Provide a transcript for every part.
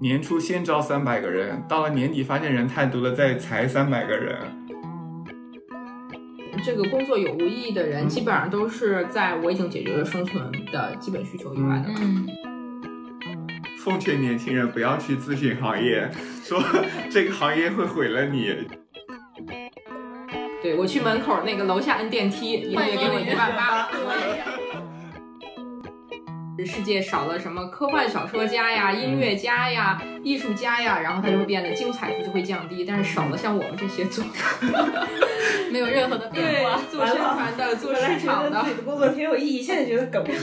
年初先招三百个人，到了年底发现人太多了，再裁三百个人。这个工作有无意义的人，基本上都是在我已经解决了生存的基本需求以外的。嗯，奉劝年轻人不要去咨询行业，说 这个行业会毁了你。对我去门口那个楼下摁电梯，一个月给我一万八。世界少了什么科幻小说家呀、音乐家呀、艺术家呀，然后它就会变得精彩度就会降低。但是少了像我们这些做 没有任何的变化。做宣传的、做市场的自，己的工作挺有意义，现在觉得狗屁。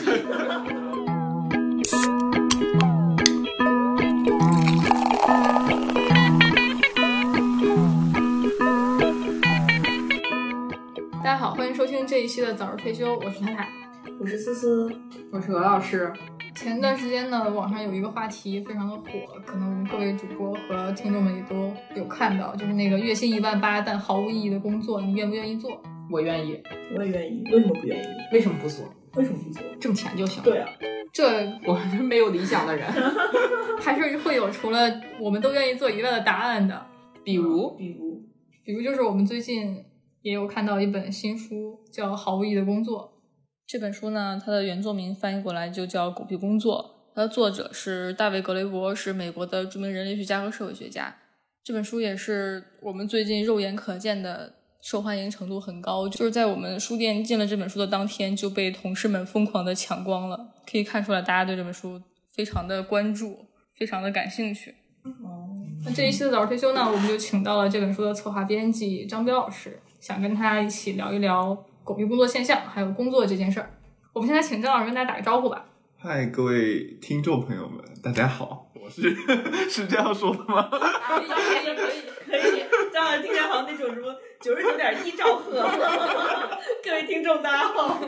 大家好，欢迎收听这一期的早日退休，我是太太。我是思思，我是鹅老师。前段时间呢，网上有一个话题非常的火，可能各位主播和听众们也都有看到，就是那个月薪一万八但毫无意义的工作，你愿不愿意做？我愿意，我也愿意，为什么不愿意？为什么不做？为什么不做？挣钱就行。对啊，这我是没有理想的人。还是会有除了我们都愿意做以外的答案的。比如，比如比如就是我们最近也有看到一本新书，叫《毫无意义的工作》。这本书呢，它的原作名翻译过来就叫《狗屁工作》，它的作者是大卫·格雷伯，是美国的著名人类学家和社会学家。这本书也是我们最近肉眼可见的受欢迎程度很高，就是在我们书店进了这本书的当天就被同事们疯狂的抢光了。可以看出来，大家对这本书非常的关注，非常的感兴趣。哦，那这一期的早日退休呢，我们就请到了这本书的策划编辑张彪老师，想跟他一起聊一聊狗屁工作现象，还有工作这件事儿。我们现在请张老师跟大家打个招呼吧。嗨，各位听众朋友们，大家好，我是 是这样说的吗？可以可以可以，这样听起来好像那种什么九十九点一兆赫。各位听众，大家好，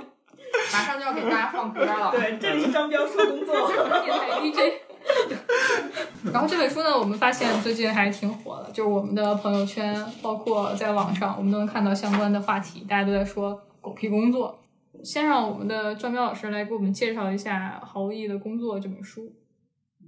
马上就要给大家放歌了。对，这里是张彪说工作。电台 DJ。然后这本书呢，我们发现最近还挺火的，就是我们的朋友圈，包括在网上，我们都能看到相关的话题，大家都在说“狗屁工作”。先让我们的张彪老师来给我们介绍一下《毫无意义的工作》这本书。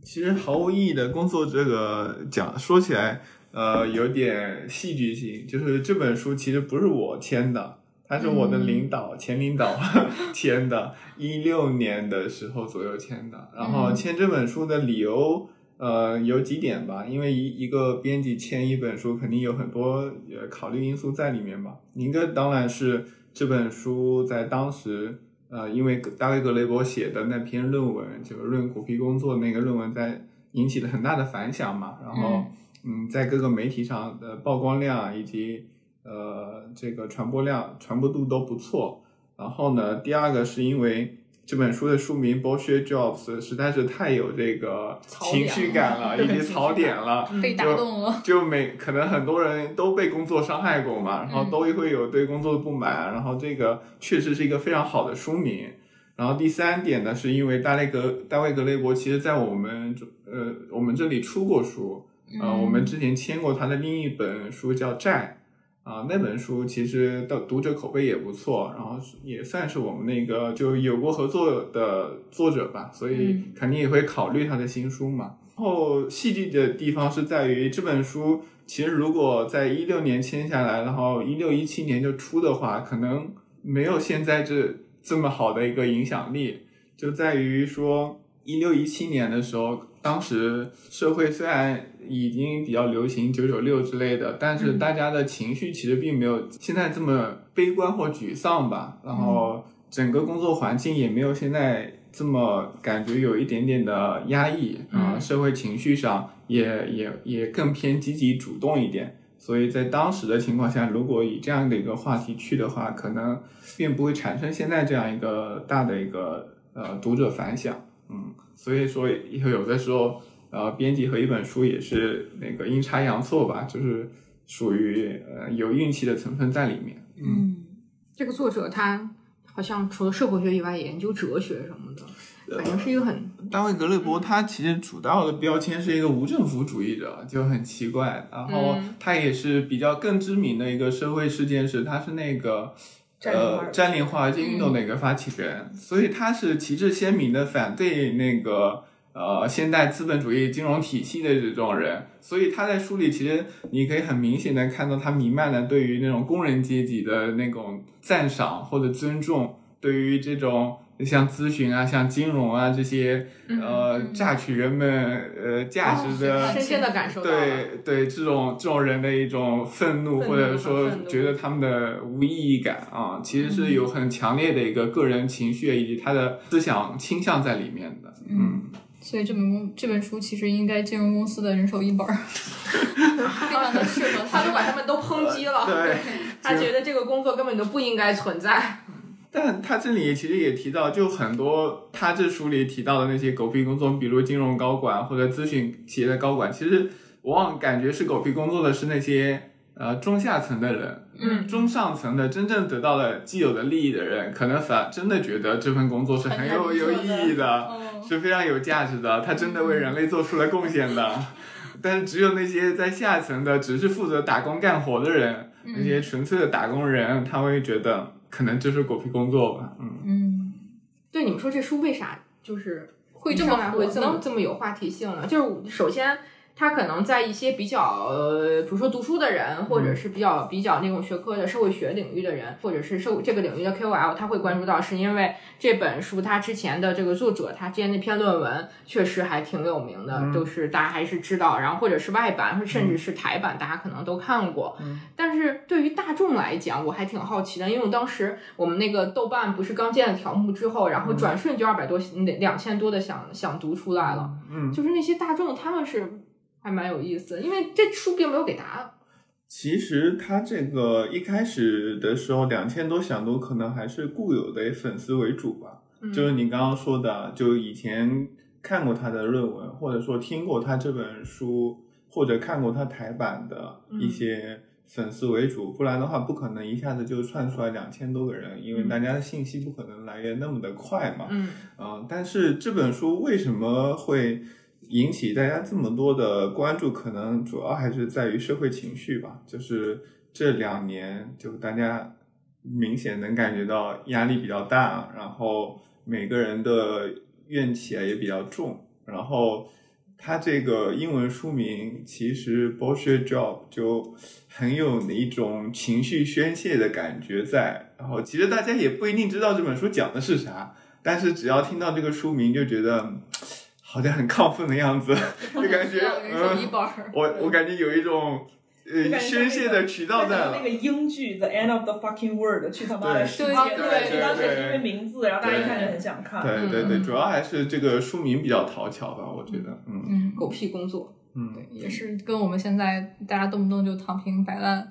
其实毫无意义的工作，这个讲说起来，呃，有点戏剧性。就是这本书其实不是我签的，它是我的领导、前领导 签的，一六年的时候左右签的。然后签这本书的理由，呃，有几点吧。因为一一个编辑签一本书，肯定有很多呃考虑因素在里面吧。一个当然是这本书在当时。呃，因为大卫·格雷伯写的那篇论文，就是论苦皮工作那个论文，在引起了很大的反响嘛。然后，嗯，在各个媒体上的曝光量以及呃这个传播量、传播度都不错。然后呢，第二个是因为这本书的书名《Bullshit Jobs》实在是太有这个情绪感了，以及槽点了，被打动了。就每可能很多人都被工作伤害过嘛，然后都会有对工作的不满，然后这个确实是一个非常好的书名。然后第三点呢，是因为大卫格大卫格雷伯其实在我们呃我们这里出过书，呃我们之前签过他的另一本书叫《债》。啊，那本书其实的读者口碑也不错，然后也算是我们那个就有过合作的作者吧，所以肯定也会考虑他的新书嘛。然后戏剧的地方是在于这本书，其实如果在一六年签下来，然后一六一七年就出的话，可能没有现在这这么好的一个影响力，就在于说一六一七年的时候，当时社会虽然。已经比较流行九九六之类的，但是大家的情绪其实并没有现在这么悲观或沮丧吧。然后整个工作环境也没有现在这么感觉有一点点的压抑啊，社会情绪上也也也更偏积极主动一点。所以在当时的情况下，如果以这样的一个话题去的话，可能并不会产生现在这样一个大的一个呃读者反响。嗯，所以说有的时候。呃，编辑和一本书也是那个阴差阳错吧，就是属于呃有运气的成分在里面。嗯，这个作者他好像除了社会学以外，也研究哲学什么的，反正是一个很。大卫·格雷伯他其实主要的标签是一个无政府主义者，就很奇怪。然后他也是比较更知名的一个社会事件是，他是那个呃占领华尔街运动的一个发起人，所以他是旗帜鲜明的反对那个。呃现代资本主义金融体系的这种人，所以他在书里其实你可以很明显的看到他弥漫的对于那种工人阶级的那种赞赏或者尊重，对于这种。像咨询啊，像金融啊这些，呃，榨取人们呃价值的，深深的感受到对对，这种这种人的一种愤怒，或者说觉得他们的无意义感啊，其实是有很强烈的一个个人情绪以及他的思想倾向在里面的。嗯，所以这本公这本书其实应该金融公司的人手一本儿，非常的适合他就把他们都抨击了，对。他觉得这个工作根本就不应该存在。但他这里其实也提到，就很多他这书里提到的那些狗屁工作，比如金融高管或者咨询企业的高管，其实往往感觉是狗屁工作的是那些呃中下层的人，嗯。中上层的真正得到了既有的利益的人，可能反真的觉得这份工作是很有有意义的，嗯是非常有价值的，他真的为人类做出了贡献的。但是只有那些在下层的，只是负责打工干活的人，那些纯粹的打工人，他会觉得可能就是狗屁工作吧，嗯。嗯，对，你们说这书为啥就是会这么会火这么这么有话题性呢？就是首先。他可能在一些比较，呃，比如说读书的人，或者是比较比较那种学科的社会学领域的人，或者是社这个领域的 KOL，他会关注到，是因为这本书他之前的这个作者他之前那篇论文确实还挺有名的，都是大家还是知道，然后或者是外版，或甚至是台版，大家可能都看过。但是对于大众来讲，我还挺好奇的，因为我当时我们那个豆瓣不是刚建了条目之后，然后转瞬就二百多、两千多的想想读出来了，嗯，就是那些大众他们是还蛮有意思，因为这书并没有给答案。其实他这个一开始的时候，两千多想读，可能还是固有的粉丝为主吧。嗯就是你刚刚说的，就以前看过他的论文，或者说听过他这本书，或者看过他台版的一些粉丝为主，不然的话不可能一下子就窜出来两千多个人，因为嗯大家的信息不可能来源那么的快嘛。嗯嗯，但是这本书为什么会引起大家这么多的关注？可能主要还是在于社会情绪吧。就是这两年，就大家明显能感觉到压力比较大，然后每个人的怨气啊也比较重。然后它这个英文书名其实 “bullshit job” 就很有一种情绪宣泄的感觉在。然后其实大家也不一定知道这本书讲的是啥。但是只要听到这个书名，就觉得好像很亢奋的样子，就感觉嗯，我我感觉有一种呃宣泄的渠道在了那个。英剧《The End of the Fucking World》，去他妈的世界！对对去当时对是因为名字，然后大家一看就很想看。对对对，嗯主要还是这个书名比较讨巧吧，我觉得，嗯嗯，狗屁工作。嗯，也是跟我们现在大家动不动就躺平摆烂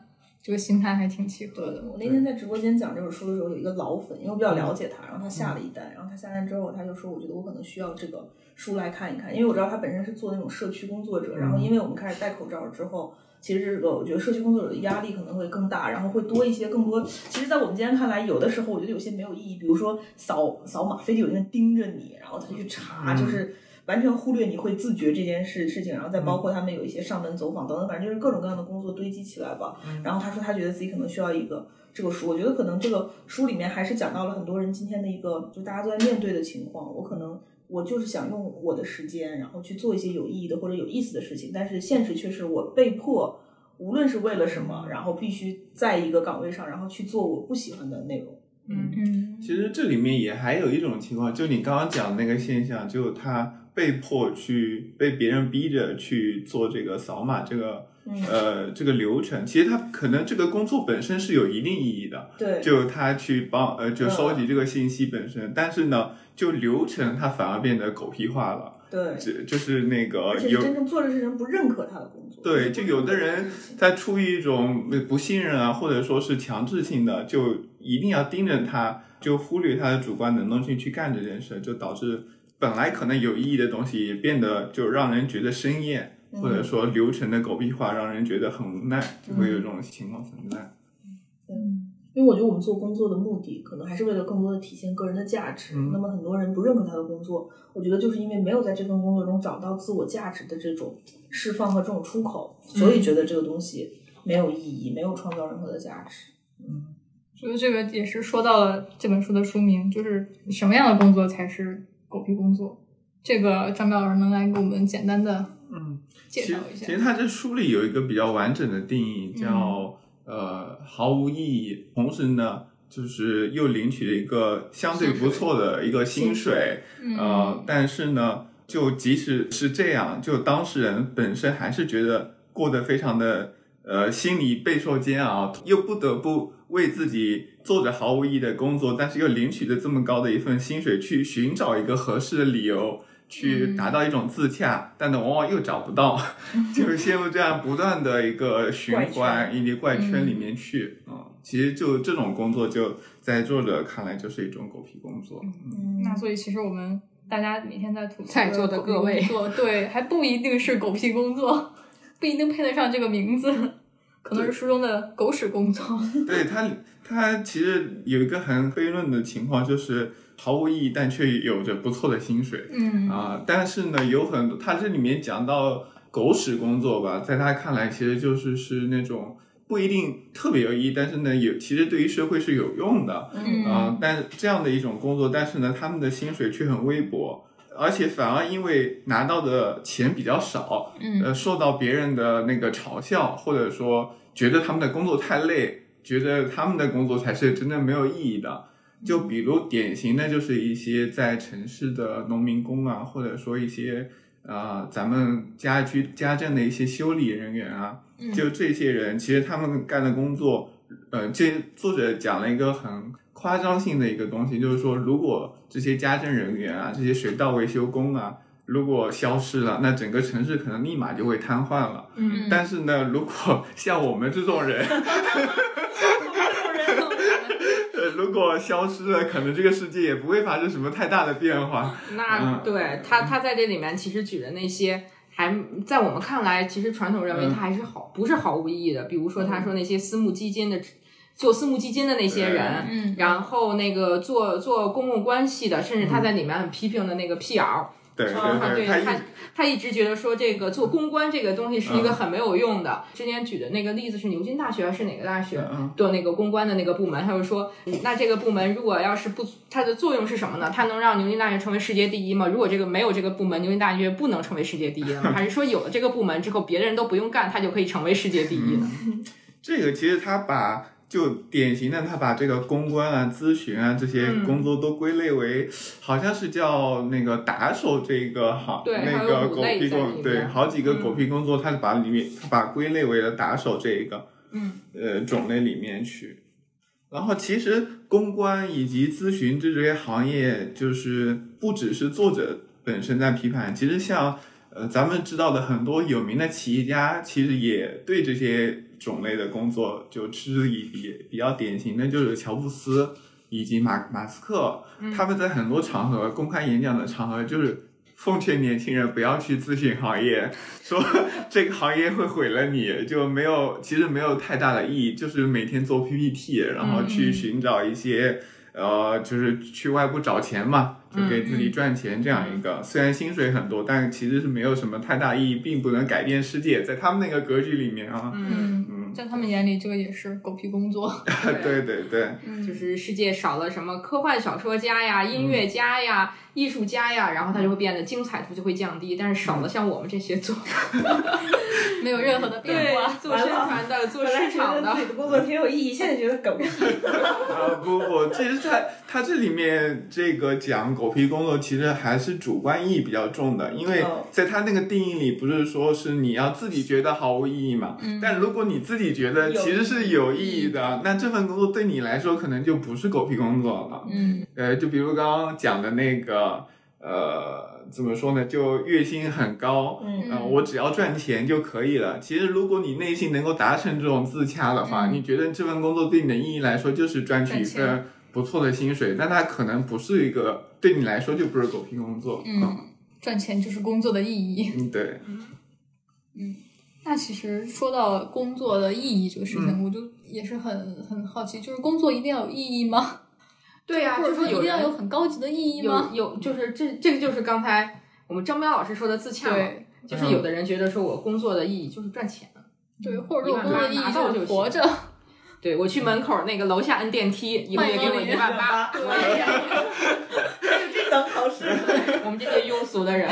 这个心态还挺契合的。我那天在直播间讲这本书的时候，有一个老粉，因为我比较了解他，然后他下了一单，然后他下单之后，他就说，我觉得我可能需要这个书来看一看，因为我知道他本身是做那种社区工作者，然后因为我们开始戴口罩之后。其实这个，我觉得社区工作者的压力可能会更大，然后会多一些更多。其实，在我们今天看来，有的时候我觉得有些没有意义，比如说扫扫码，非得有人盯着你，然后他去查，嗯就是完全忽略你会自觉这件事事情，然后再包括他们有一些上门走访等等，反正就是各种各样的工作堆积起来吧。然后他说他觉得自己可能需要一个这个书，我觉得可能这个书里面还是讲到了很多人今天的一个就大家都在面对的情况。我可能我就是想用我的时间，然后去做一些有意义的或者有意思的事情，但是现实却是我被迫，无论是为了什么，然后必须在一个岗位上，然后去做我不喜欢的内容。嗯嗯，其实这里面也还有一种情况，就你刚刚讲的那个现象，就他被迫去被别人逼着去做这个扫码这个嗯，呃这个流程，其实他可能这个工作本身是有一定意义的，对，就他去帮呃就嗯。收集这个信息本身，但是呢，就流程它反而变得狗屁化了，对，就就是那个有真正做这事人不认可他的工作。对，就有的人他出于一种不信任啊，或者说是强制性的，就一定要盯着他，就忽略他的主观能动性去干这件事，就导致本来可能有意义的东西也变得就让人觉得生厌，嗯或者说流程的狗屁化，让人觉得很无奈，就会有这种情况存在。嗯因为我觉得我们做工作的目的，可能还是为了更多的体现个人的价值。嗯那么很多人不认可他的工作，我觉得就是因为没有在这份工作中找到自我价值的这种释放和这种出口，所以觉得这个东西没有意义，没有创造任何的价值。所以这个也是说到了这本书的书名，就是什么样的工作才是狗屁工作？这个张彪老师能来给我们简单的嗯介绍一下其实？他这书里有一个比较完整的定义，叫、呃毫无意义，同时呢，就是又领取了一个相对不错的一个薪水，嗯呃，但是呢，就即使是这样，就当事人本身还是觉得过得非常的呃心里备受煎熬，又不得不为自己做着毫无意义的工作，但是又领取着这么高的一份薪水，去寻找一个合适的理由。去达到一种自洽，但呢，往往又找不到，就是陷入这样不断的一个循环圈以及怪圈里面去。嗯，其实就这种工作，就在作者看来就是一种狗屁工作。嗯那所以其实我们大家每天在吐槽在座的各位对，还不一定是狗屁工作，不一定配得上这个名字，可能是书中的狗屎工作。对他，他其实有一个很悖论的情况，就是毫无意义，但却有着不错的薪水嗯啊、但是呢，有很多，他这里面讲到狗屎工作吧，在他看来，其实就是是那种不一定特别有意义，但是呢，有其实对于社会是有用的。嗯啊、但这样的一种工作，但是呢，他们的薪水却很微薄，而且反而因为拿到的钱比较少，嗯。呃，受到别人的那个嘲笑，或者说觉得他们的工作太累，觉得他们的工作才是真正没有意义的。就比如典型的就是一些在城市的农民工啊，或者说一些呃咱们家居家政的一些修理人员啊，嗯。就这些人，其实他们干的工作，呃，这作者讲了一个很夸张性的一个东西，就是说，如果这些家政人员啊，这些水稻维修工啊，如果消失了，那整个城市可能立马就会瘫痪了。嗯但是呢，如果像我们这种人，呃，如果消失了，可能这个世界也不会发生什么太大的变化。那嗯对他，他在这里面其实举的那些，还在我们看来，其实传统认为嗯它还是好，不是毫无意义的。比如说，他说那些私募基金的，做私募基金的那些人，嗯然后那个做做公共关系的，甚至他在里面很批评的那个 PR，对啊，对他对他，他一直觉得说这个做公关这个东西是一个很没有用的。之前举的那个例子是牛津大学还是哪个大学嗯的那个公关的那个部门，他就说，嗯那这个部门如果要是不，它的作用是什么呢？它能让牛津大学成为世界第一吗？如果这个没有这个部门，牛津大学不能成为世界第一了吗？还是说有了这个部门之后，别的人都不用干，它就可以成为世界第一呢？这个其实他把就典型的他把这个公关啊、咨询啊这些嗯。工作都归类为，好像是叫那个打手这个行对那个狗屁工对，好几个嗯。狗屁工作，他把里面他把归类为了打手这一个嗯。呃种类里面去。然后其实公关以及咨询这些行业，就是不只是作者本身在批判，其实像呃咱们知道的很多有名的企业家，其实也对这些种类的工作就嗤之以鼻。比较典型的就是乔布斯以及马马斯克，他们在很多场合公开演讲的场合就是。奉劝年轻人不要去咨询行业，说 这个行业会毁了你，就没有其实没有太大的意义，就是每天做 PPT，然后去寻找一些、呃，就是去外部找钱嘛，就给自己赚钱这样一个。虽然薪水很多，但其实是没有什么太大意义，并不能改变世界，在他们那个格局里面啊，在他们眼里，这个也是狗屁工作。对对对，就是世界少了什么科幻小说家呀、音乐家呀、艺术家呀，然后它就会变得精彩度就会降低，但是少了像我们这些做 没有任何的变化。做宣传的、做市场的得自己。的工作挺有意义，现在觉得狗屁。啊不不，其实他他这里面这个讲狗屁工作，其实还是主观意义比较重的，因为哦在他那个定义里，不是说是你要自己觉得毫无意义嘛？嗯但如果你自己觉得其实是有意义的，那这份工作对你来说可能就不是狗屁工作了。嗯呃，就比如刚刚讲的那个，呃，怎么说呢？就月薪很高，嗯呃，我只要赚钱就可以了。其实，如果你内心能够达成这种自洽的话，嗯你觉得这份工作对你的意义来说就是赚取一份不错的薪水，但它可能不是一个对你来说就不是狗屁工作。嗯，赚钱就是工作的意义。嗯，对，嗯那其实说到工作的意义这个事情，嗯我就也是很很好奇，就是工作一定要有意义吗？对呀、或者说一就是有人定要有很高级的意义吗？有有，就是这这个就是刚才我们张彪老师说的自洽嘛，对就是有的人觉得说我工作的意义就是赚钱。对，或者说我工作的意义就拿到就是活着。对我去门口那个楼下摁电梯，以后也给我一万八，对我也这样。能考试。我们这些庸俗的人，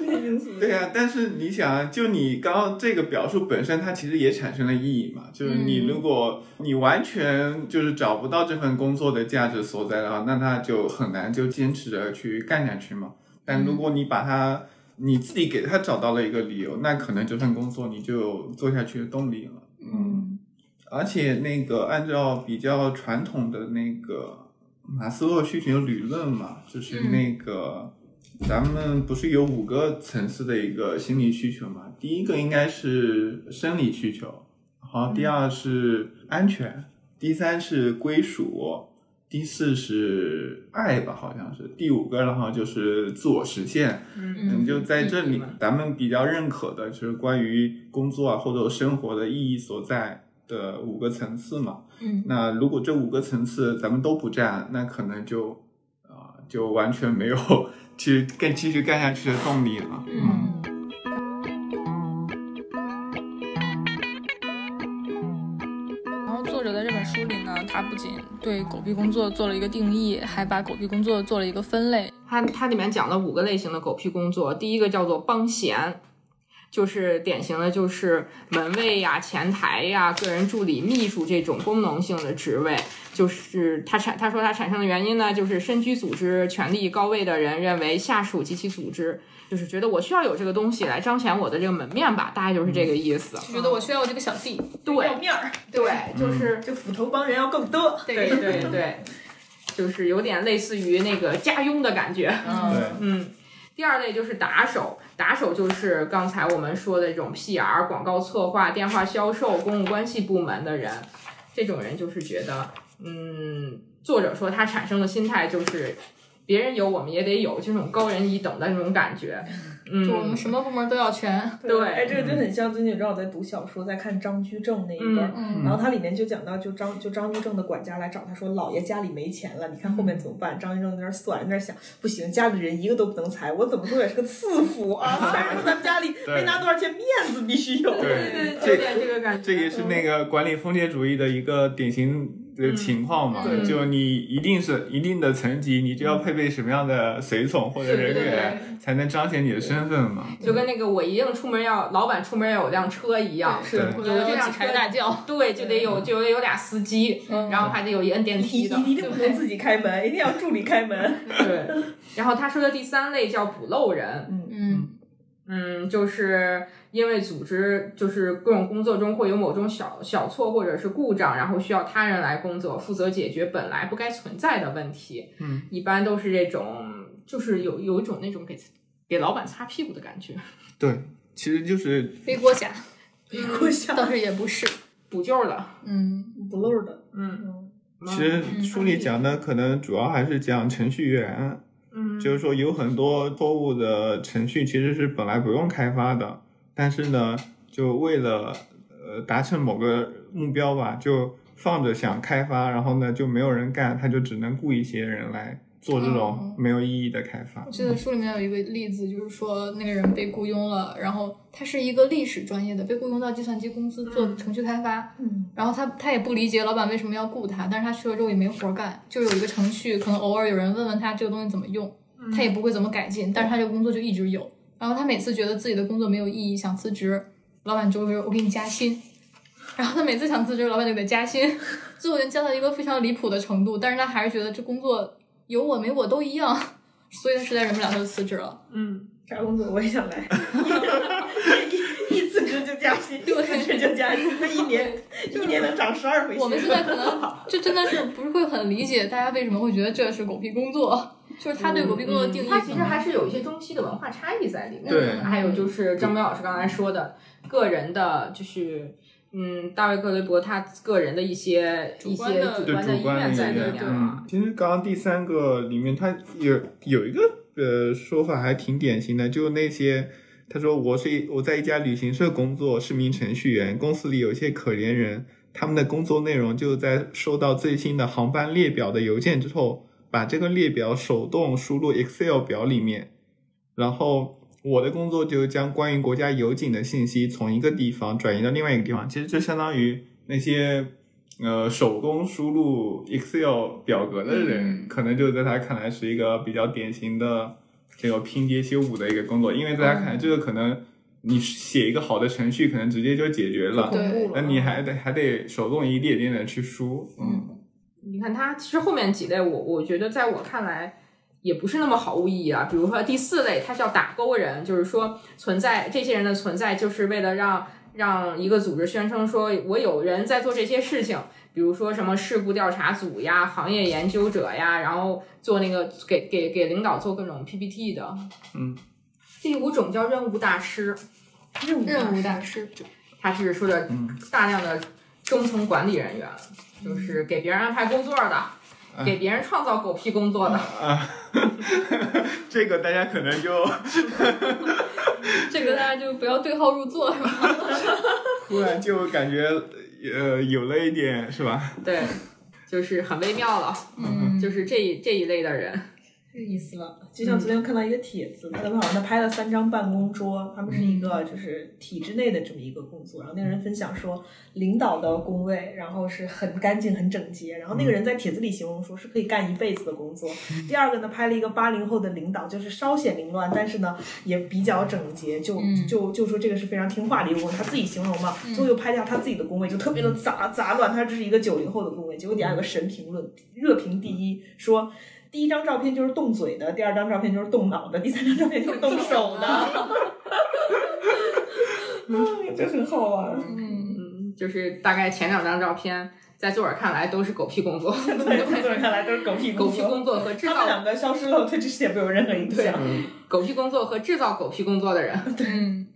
对呀、但是你想啊，就你刚刚这个表述本身，它其实也产生了意义嘛。就是你如果你完全就是找不到这份工作的价值所在的话，那他就很难就坚持着去干下去嘛。但如果你把它你自己给他找到了一个理由，那可能这份工作你就有做下去的动力了。嗯，而且那个按照比较传统的那个马斯洛需求理论嘛，就是那个、咱们不是有五个层次的一个心理需求嘛？第一个应该是生理需求，然后第二是安全，第三是归属。第四是爱吧，好像是第五个，然后就是自我实现。嗯，就在这里，咱们比较认可的就是关于工作啊或者生活的意义所在的五个层次嘛。嗯，那如果这五个层次咱们都不占，那可能就啊、就完全没有 去干继续干下去的动力了。嗯，然后作者在这本书里呢，他不仅对狗屁工作做了一个定义，还把狗屁工作做了一个分类。它它里面讲了五个类型的狗屁工作，第一个叫做帮闲。就是典型的，就是门卫呀、前台呀、个人助理、秘书这种功能性的职位，就是他产他说他产生的原因呢，就是身居组织权力高位的人认为下属及其组织，就是觉得我需要有这个东西来彰显我的这个门面吧，大概就是这个意思。觉得我需要我这个小弟，对要面儿，对，就是就斧头帮人要更多。对对对，就是有点类似于那个家佣的感觉。嗯，嗯，第二类就是打手，打手就是刚才我们说的这种 PR、广告策划、电话销售、公共关系部门的人，这种人就是觉得，嗯，作者说他产生的心态就是。别人有，我们也得有，就那种高人一等的那种感觉。嗯，就我们什么部门都要全。对哎，这个就很像最近你知道我在读小说，在看张居正那一本儿，嗯然后它里面就讲到，就张就张居正的管家来找他说，老爷家里没钱了，你看后面怎么办？张居正在那儿算，在那儿想，不行，家里人一个都不能裁，我怎么说也是个次辅啊，虽然说咱们家里没拿多少钱，面子必须有。对有点这个感觉。这也是那个管理封建主义的一个典型的情况嘛，嗯就你一定是一定的层级，你就要配备什么样的随从或者人员，才能彰显你的身份嘛。就跟那个我一定出门要老板出门要有辆车一样，是有几抬大轿。对，就得有就得有俩司机，然后还得有一摁电梯的，一一定不能自己开门，一定要助理开门。对。然后他说的第三类叫补漏人，嗯嗯，就是因为组织就是各种工作中会有某种小小错或者是故障，然后需要他人来工作负责解决本来不该存在的问题。嗯，一般都是这种，就是有有一种那种给给老板擦屁股的感觉，对，其实就是背锅侠，背锅侠倒是也不是。补救的。嗯不漏的，嗯，嗯，其实书里讲的可能主要还是讲程序员，嗯，就是说有很多错误的程序其实是本来不用开发的，但是呢，就为了呃达成某个目标吧，就放着想开发，然后呢就没有人干，他就只能雇一些人来做这种没有意义的开发我。记得书里面有一个例子，就是说那个人被雇佣了，然后他是一个历史专业的，被雇佣到计算机公司做程序开发，嗯，然后他他也不理解老板为什么要雇他，但是他去了之后也没活干，就有一个程序，可能偶尔有人问问他这个东西怎么用，他也不会怎么改进，但是他这个工作就一直有。然后他每次觉得自己的工作没有意义，想辞职，老板就会说：“我给你加薪。”然后他每次想辞职，老板就给他加薪，最后就加到一个非常离谱的程度，但是他还是觉得这工作有我没我都一样，所以他实在忍不了，他就辞职了。嗯，啥工作我也想来，一一辞职就加薪，一辞职就加薪，那一年 一年能涨十二回。我们现在可能 就真的是不是会很理解大家为什么会觉得这是狗屁工作，就是他对狗屁工作的定义。他其实还是有一些中西的文化差异在里面。对还有就是张明老师刚才说的，个人的，就是嗯，大卫·格雷伯他个人的一些一些主观的对主观的意愿在里面嘛。嗯，其实刚刚第三个里面，他有有一个呃说法还挺典型的，就那些他说我是一我在一家旅行社工作，是名程序员，公司里有一些可怜人，他们的工作内容就在收到最新的航班列表的邮件之后，把这个列表手动输入 Excel 表里面，然后。我的工作就将关于国家油井的信息从一个地方转移到另外一个地方，其实就相当于那些呃手工输入 Excel 表格的人，嗯可能就在他看来是一个比较典型的这个拼接修补的一个工作，因为大家看来，这个可能你写一个好的程序，可能直接就解决了，对那你还得还得手动一点点的去输，嗯你看它其实后面几类我，我觉得在我看来也不是那么毫无意义啊。比如说第四类，它叫打勾人，就是说存在这些人的存在，就是为了让让一个组织宣称说我有人在做这些事情，比如说什么事故调查组呀、行业研究者呀，然后做那个给给给领导做各种 PPT 的。嗯，第五种叫任务大师，任务任务大大师，他是说的嗯大量的中层管理人员，就是给别人安排工作的，给别人创造狗屁工作的。啊，这个大家可能就这个大家就不要对号入座，是吧？突然就感觉呃有了一点是吧？对，就是很微妙了，嗯，就是这一这一类的人，这意思了。就像昨天看到一个帖子，他们好像他拍了三张办公桌，他们是一个就是体制内的这么一个工作，然后那个人分享说，领导的工位，然后是很干净很整洁，然后那个人在帖子里形容说是可以干一辈子的工作。第二个呢，拍了一个八零后的领导，就是稍显凌乱，但是呢也比较整洁，就嗯。就就说这个是非常听话的一个工作，他自己形容嘛，最后又拍了一下他自己的工位，就特别的杂杂乱，他这是一个九零后的工位，结果底下有个神评论，热评第一说。第一张照片就是动嘴的，第二张照片就是动脑的，第三张照片就是动手的。嗯，这很好玩。嗯，嗯，就是大概前两张照片，在作者看来都是狗屁工作，对，在作者看来都是狗屁狗屁。工作和制造他们两个消失了，对这世界没有任何影响。狗屁工作和制造狗屁工作的人，嗯，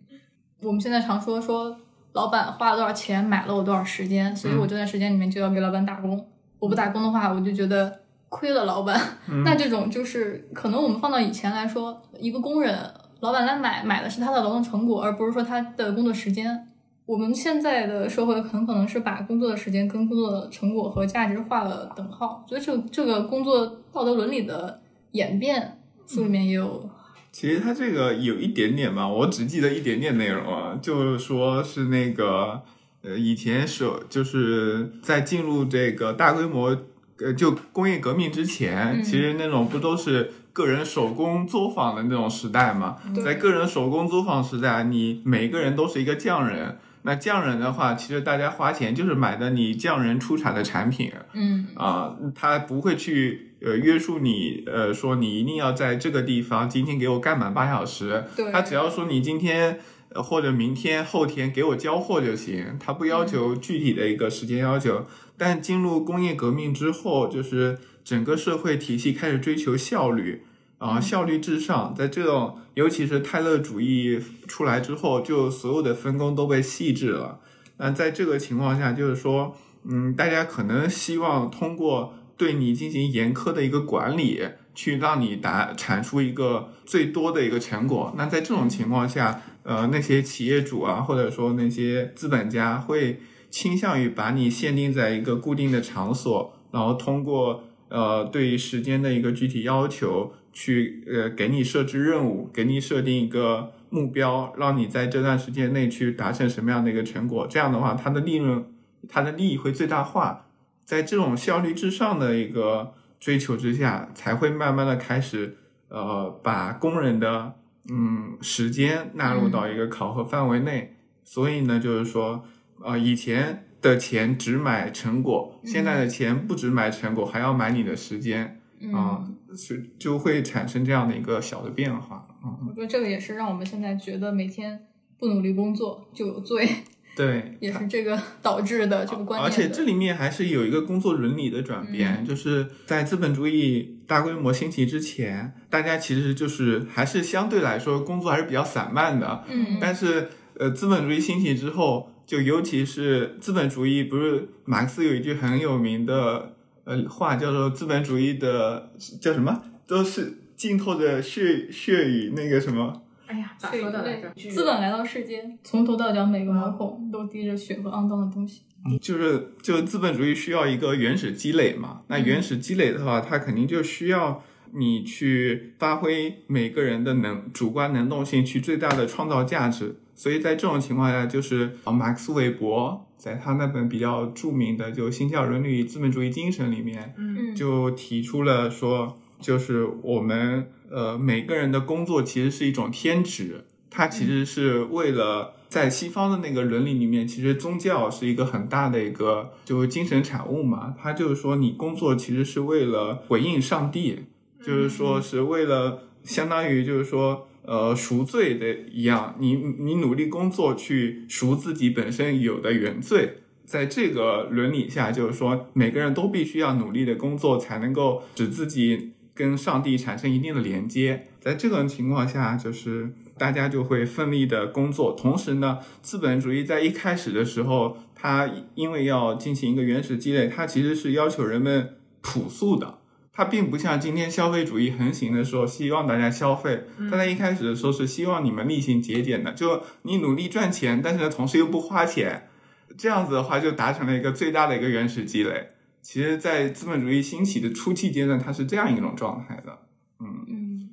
我们现在常说说老板花了多少钱买了我多少时间，所以我这段时间里面就要给老板打工。我不打工的话，我就觉得亏了老板。那这种就是可能我们放到以前来说，一个工人，老板来买买的是他的劳动成果，而不是说他的工作时间。我们现在的社会很可能是把工作的时间跟工作的成果和价值画了等号，所以这这个工作道德伦理的演变，书里面也有其实它这个有一点点吧，我只记得一点点内容啊，就是说是那个呃，以前是就是在进入这个大规模呃就工业革命之前，嗯其实那种不都是个人手工作坊的那种时代嘛？在个人手工作坊时代，你每个人都是一个匠人。那匠人的话，其实大家花钱就是买的你匠人出产的产品，嗯啊，他不会去呃约束你，呃说你一定要在这个地方今天给我干满八小时，对他只要说你今天呃或者明天后天给我交货就行，他不要求具体的一个时间要求。但进入工业革命之后，就是整个社会体系开始追求效率。啊，效率至上，在这种尤其是泰勒主义出来之后，就所有的分工都被细致了。那在这个情况下，就是说，嗯，大家可能希望通过对你进行严苛的一个管理，去让你达产出一个最多的一个成果。那在这种情况下，呃，那些企业主啊，或者说那些资本家会倾向于把你限定在一个固定的场所，然后通过呃对时间的一个具体要求，去呃给你设置任务，给你设定一个目标，让你在这段时间内去达成什么样的一个成果。这样的话，它的利润、它的利益会最大化。在这种效率至上的一个追求之下，才会慢慢的开始呃把工人的嗯时间纳入到一个考核范围内。所以呢，就是说，呃，以前的钱只买成果，现在的钱不只买成果，还要买你的时间啊，是就会产生这样的一个小的变化啊。我觉得这个也是让我们现在觉得每天不努力工作就有罪，对，也是这个 导致的这个观念。而且这里面还是有一个工作伦理的转变，就是在资本主义大规模兴起之前，大家其实就是还是相对来说工作还是比较散漫的。嗯但是呃，资本主义兴起之后，就尤其是资本主义，不是马克思有一句很有名的呃话，叫做资本主义的叫什么，都是浸透着血血与那个什么。哎呀，咋说的来着？资本来到世间，从头到脚每个毛孔都滴着血和肮脏的东西。就是就资本主义需要一个原始积累嘛，那原始积累的话，它肯定就需要你去发挥每个人的能主观能动性，去最大的创造价值。所以在这种情况下，就是啊马克思韦伯在他那本比较著名的就《新教伦理与资本主义精神》里面，嗯就提出了说，就是我们呃每个人的工作其实是一种天职，它其实是为了在西方的那个伦理里面，其实宗教是一个很大的一个就是精神产物嘛，它就是说你工作其实是为了回应上帝，就是说是为了相当于就是说。呃，赎罪的一样，你你努力工作去赎自己本身有的原罪，在这个伦理下，就是说每个人都必须要努力的工作，才能够使自己跟上帝产生一定的连接。在这种情况下，就是大家就会奋力的工作。同时呢，资本主义在一开始的时候，它因为要进行一个原始积累，它其实是要求人们朴素的。它并不像今天消费主义横行的时候，希望大家消费。它在一开始的时候是希望你们厉行节俭的，就你努力赚钱，但是呢，同时又不花钱，这样子的话就达成了一个最大的一个原始积累。其实，在资本主义兴起的初期阶段，它是这样一种状态的。嗯嗯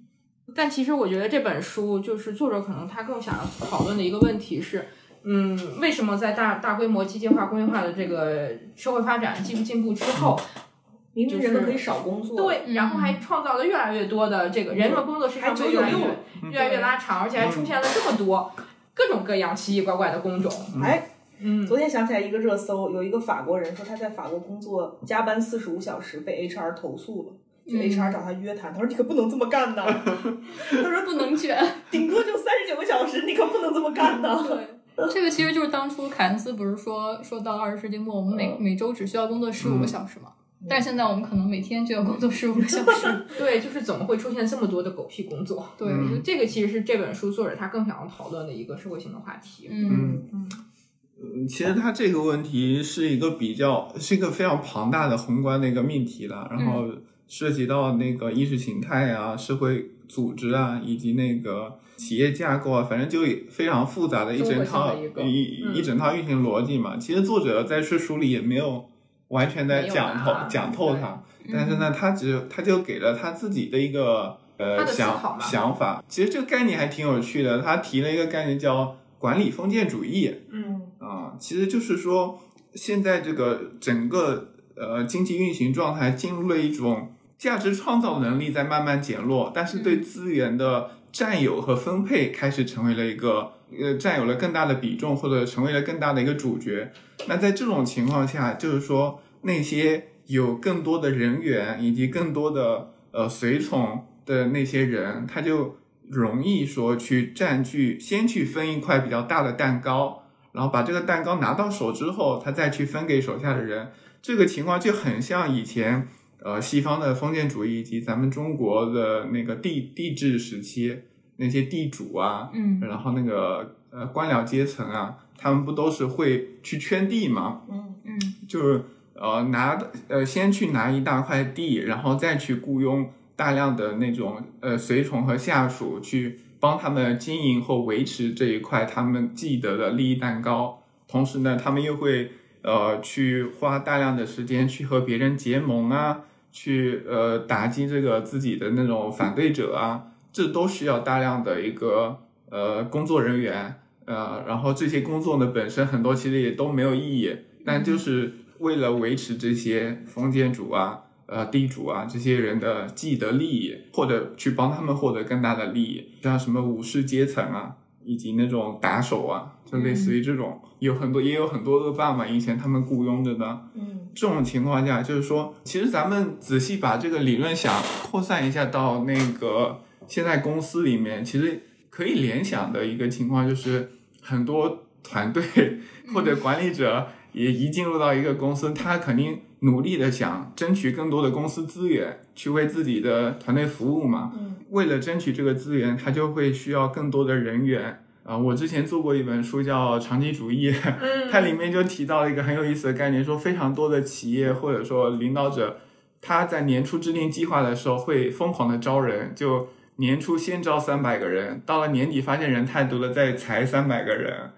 但其实我觉得这本书就是作者可能他更想要讨论的一个问题是，嗯，为什么在大大规模机械化、工业化的这个社会发展、技术进步之后，明明人们可以少工作，对，然后还创造了越来越多的这个人们工作时长被越来越越来越拉长，而且还出现了这么多各种各样奇奇怪怪的工种。哎，嗯，昨天想起来一个热搜，有一个法国人说他在法国工作加班四十五小时，被 HR 投诉了。就嗯 HR 找他约谈，他说你可不能这么干呐。他说不能卷。顶多就三十九个小时，你可不能这么干呐。对，这个其实就是当初凯恩斯不是说说到二十世纪末，我们每每周只需要工作十五个小时嘛？但是现在我们可能每天就要工作十五个小时。对，就是怎么会出现这么多的狗屁工作？对，嗯这个其实是这本书作者他更想要讨论的一个社会性的话题。嗯嗯，嗯其实他这个问题是一个比较是一个非常庞大的宏观的一个命题了，然后涉及到那个意识形态啊、社会组织啊，以及那个企业架构啊，反正就非常复杂的一整套一一嗯一整套运行逻辑嘛。其实作者在这书里也没有完全在讲透讲透它，但是呢，他只他就给了他自己的一个呃想想法。其实这个概念还挺有趣的，他提了一个概念叫管理封建主义。嗯啊，其实就是说，现在这个整个呃经济运行状态进入了一种价值创造能力在慢慢减弱，但是对资源的占有和分配开始成为了一个呃占有了更大的比重，或者成为了更大的一个主角。那在这种情况下，就是说那些有更多的人员以及更多的呃随从的那些人，他就容易说去占据，先去分一块比较大的蛋糕。然后把这个蛋糕拿到手之后，他再去分给手下的人，这个情况就很像以前呃西方的封建主义以及咱们中国的那个地地制时期那些地主啊，嗯然后那个呃官僚阶层啊，他们不都是会去圈地吗？嗯嗯就是呃拿呃先去拿一大块地，然后再去雇佣大量的那种呃随从和下属去帮他们经营或维持这一块他们既得的利益蛋糕。同时呢，他们又会呃去花大量的时间去和别人结盟啊，去呃打击这个自己的那种反对者啊，这都需要大量的一个呃工作人员。呃，然后这些工作呢本身很多其实也都没有意义，但就是为了维持这些封建主啊、呃地主啊这些人的既得利益，或者去帮他们获得更大的利益，像什么武士阶层啊，以及那种打手啊，就类似于这种，有很多也有很多恶霸嘛，以前他们雇佣着的。嗯。这种情况下，就是说，其实咱们仔细把这个理论想扩散一下到那个现在公司里面，其实可以联想的一个情况就是，很多团队 或者管理者也一进入到一个公司，他肯定努力的想争取更多的公司资源，去为自己的团队服务嘛。嗯为了争取这个资源，他就会需要更多的人员。啊、我之前做过一本书叫《长期主义》，嗯它里面就提到了一个很有意思的概念，说非常多的企业或者说领导者，他在年初制定计划的时候会疯狂的招人，就年初先招三百个人，到了年底发现人太多了，再裁三百个人。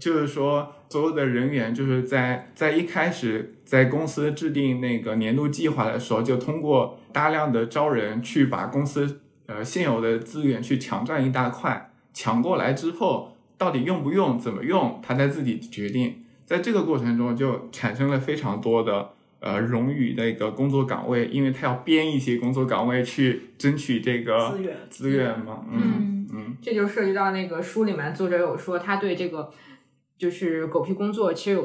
就是说，所有的人员就是在在一开始在公司制定那个年度计划的时候，就通过大量的招人去把公司呃现有的资源去抢占一大块，抢过来之后，到底用不用、怎么用，他在自己决定。在这个过程中，就产生了非常多的呃冗余的一个工作岗位，因为他要编一些工作岗位去争取这个资源资源嘛。嗯嗯这就涉及到那个书里面作者有说，他对这个就是狗屁工作其实有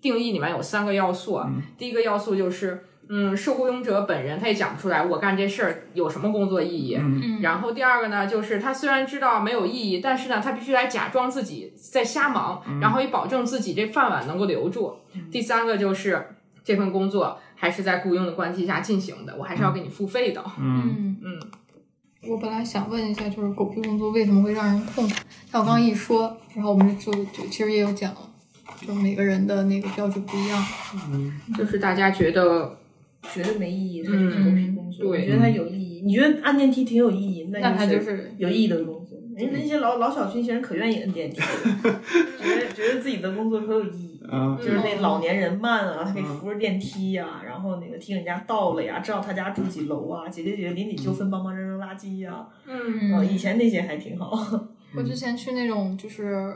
定义里面有三个要素啊。第一个要素就是，嗯，受雇佣者本人他也讲不出来我干这事儿有什么工作意义。嗯然后第二个呢，就是他虽然知道没有意义，但是呢，他必须来假装自己在瞎忙，然后以保证自己这饭碗能够留住。第三个就是这份工作还是在雇佣的关系下进行的，我还是要给你付费的。嗯嗯嗯。我本来想问一下，就是狗屁工作为什么会让人痛苦？像我刚刚一说，然后我们就就其实也有讲，就每个人的那个标准不一样。就是大家觉得觉得没意义，它就是狗屁工作。嗯对觉得它有意义。你觉得按电梯挺有意义，那那它就就是有意义的工作。人家那些老老小区那些人可愿意摁电梯了，觉得觉得自己的工作可有意义。嗯就是那老年人慢啊，他可以扶着电梯呀、然后那个听人家到了呀，知道他家住几楼啊，解决解决邻里纠纷，帮忙扔扔垃圾呀、嗯啊。以前那些还挺好。我之前去那种就是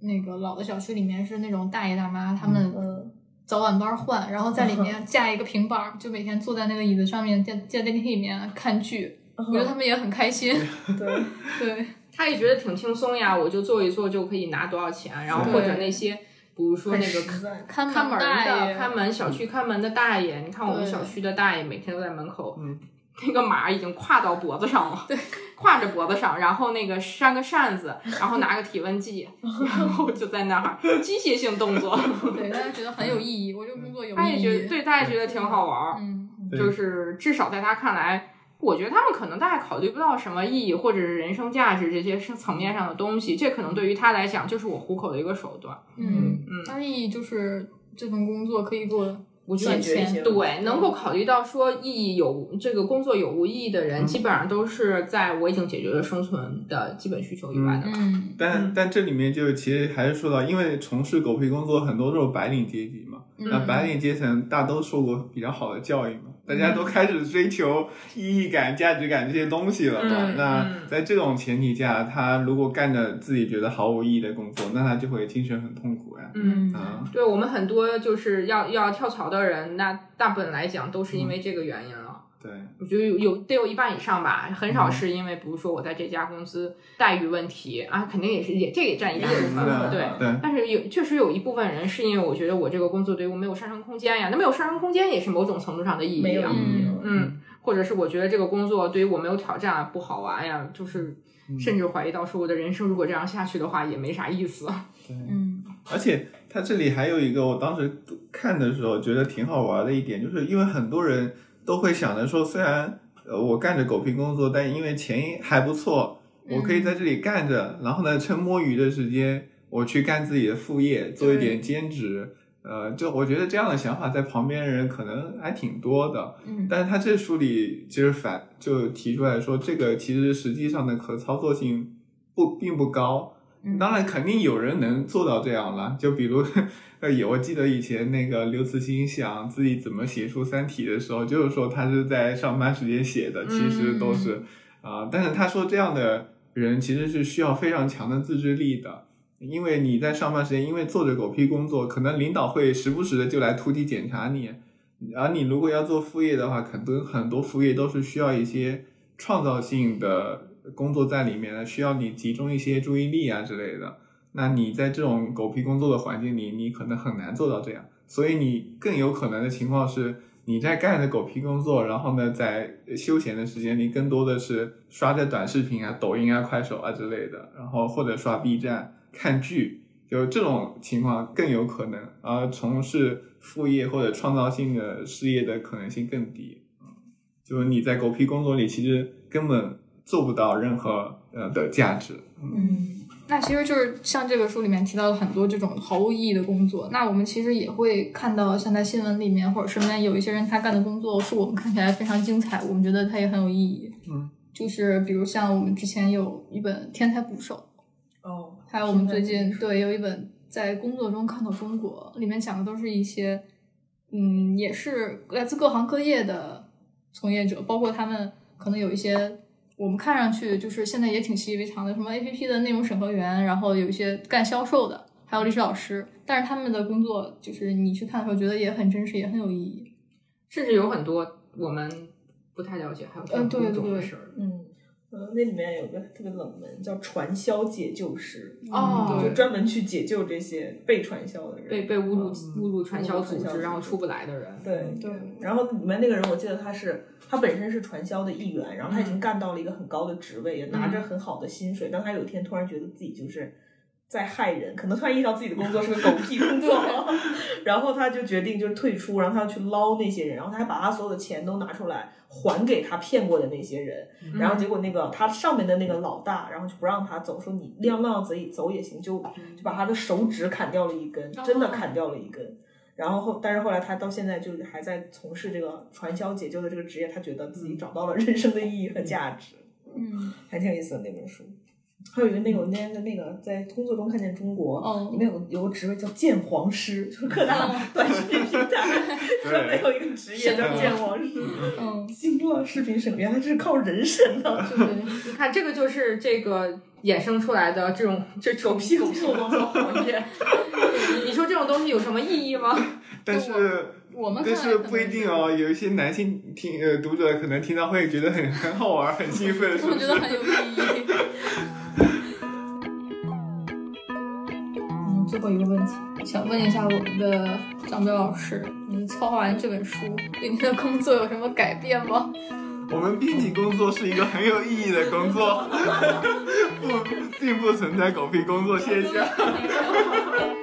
那个老的小区里面是那种大爷大妈，他们嗯，早晚班换，然后在里面架一个平板儿，就每天坐在那个椅子上面，在在电梯里面看剧。我觉得他们也很开心。对，对，他也觉得挺轻松呀，我就做一做就可以拿多少钱，然后或者那些，比如说那个。看看门的、看门小区看门的大爷，你看我们小区的大爷每天都在门口，嗯那个马已经跨到脖子上了，对，挎着脖子上，然后那个扇个扇子，然后拿个体温计，然后就在那儿机械性动作，对，大家觉得很有意义。我这个工作有他也。觉得对，他也觉得挺好玩儿，嗯，就是至少在他看来。我觉得他们可能大概考虑不到什么意义或者是人生价值这些是层面上的东西，这可能对于他来讲就是我糊口的一个手段。嗯嗯他的意义就是这份工作可以给我我觉得解决一些钱对，能够考虑到说意义有这个工作有无意义的人，基本上都是在我已经解决了生存的基本需求以外的。嗯但但这里面就其实还是说到，因为从事狗屁工作很多都是白领阶级嘛，那嗯白领阶层大都受过比较好的教育嘛，大家都开始追求意义感、价值感这些东西了嘛。嗯那嗯在这种前提下，他如果干着自己觉得毫无意义的工作，那他就会精神很痛苦呀。嗯，啊，对我们很多就是要要跳槽的人，那大部分来讲都是因为这个原因了。对，我觉得有有得有一半以上吧，很少是因为比如说我在这家公司待遇问题啊，肯定也是也这也占一大部分，对对。对，但是有确实有一部分人是因为我觉得我这个工作对于我没有上升空间呀，那没有上升空间也是某种程度上的意义啊。嗯，或者是我觉得这个工作对于我没有挑战啊，不好玩呀，就是甚至怀疑到说我的人生如果这样下去的话也没啥意思。嗯而且他这里还有一个，我当时看的时候觉得挺好玩的一点，就是因为很多人都会想着说，虽然呃我干着狗屁工作，但因为钱还不错，我可以在这里干着，然后呢，趁摸鱼的时间，我去干自己的副业，做一点兼职。呃，就我觉得这样的想法在旁边人可能还挺多的，嗯但是他这书里其实反就提出来说，这个其实实际上的可操作性不并不高。嗯当然，肯定有人能做到这样了。就比如，呃，也我记得以前那个刘慈欣想自己怎么写出《三体》的时候，就是说他是在上班时间写的，其实都是啊、但是他说这样的人其实是需要非常强的自制力的，因为你在上班时间，因为做着狗屁工作，可能领导会时不时的就来突击检查你。而你如果要做副业的话，很多很多副业都是需要一些创造性的工作在里面呢，需要你集中一些注意力啊之类的。那你在这种狗屁工作的环境里，你可能很难做到这样。所以你更有可能的情况是，你在干着狗屁工作，然后呢，在休闲的时间里，更多的是刷着短视频啊、抖音啊、快手啊之类的，然后或者刷 B 站、看剧，就这种情况更有可能。而从事副业或者创造性的事业的可能性更低。就是你在狗屁工作里，其实根本做不到任何呃的价值。嗯，那其实就是像这个书里面提到了很多这种毫无意义的工作，那我们其实也会看到，像在新闻里面或者身边有一些人他干的工作是我们看起来非常精彩，我们觉得他也很有意义。嗯，就是比如像我们之前有一本《天才捕手》，哦，还有我们最近对有一本在工作中看到中国，里面讲的都是一些，嗯，也是来自各行各业的从业者，包括他们可能有一些我们看上去就是现在也挺习以为常的，什么 A P P 的内容审核员，然后有一些干销售的，还有历史老师，但是他们的工作就是你去看的时候觉得也很真实，也很有意义。甚至有很多我们不太了解，还有这种嗯对工作的对事儿。嗯，呃，那里面有个特别冷门叫传销解救师，哦就专门去解救这些被传销的人，被被误入嗯误入传销传销组织，然后出不来的人。对对，然后里面那个人，我记得他是他本身是传销的一员，然后他已经嗯干到了一个很高的职位，也拿着很好的薪水，但他有一天突然觉得自己就是在害人，可能突然意识到自己的工作是个狗屁工作，然后他就决定就是退出，然后他要去捞那些人，然后他还把他所有的钱都拿出来还给他骗过的那些人，然后结果那个他上面的那个老大，然后就不让他走，说你让让自己走也行，就就把他的手指砍掉了一根，真的砍掉了一根。然后后，但是后来他到现在就还在从事这个传销解救的这个职业，他觉得自己找到了人生的意义和价值，嗯，还挺有意思的那本书。还有一个那个我那天在那个在工作中看见中国，嗯里面有有个职位叫鉴黄师，就是各大 短视频平台专门有一个职业叫鉴黄师。嗯，惊了，视频审原来这是靠人审的。对，你看，这个就是这个衍生出来的这种 这种屁狗屁工作行业。你说这种东西有什么意义吗？但是我们但是不一定哦，有一些男性听呃读者可能听到会觉得很很好玩，很兴奋，是不是我觉？得很有意义。嗯，最后一个问题，想问一下我们的张彪老师，你策划完这本书，对您的工作有什么改变吗？我们编辑工作是一个很有意义的工作，不并不存在狗屁工作现象。